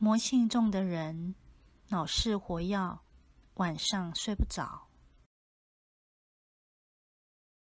魔性重的人老是活要晚上睡不着。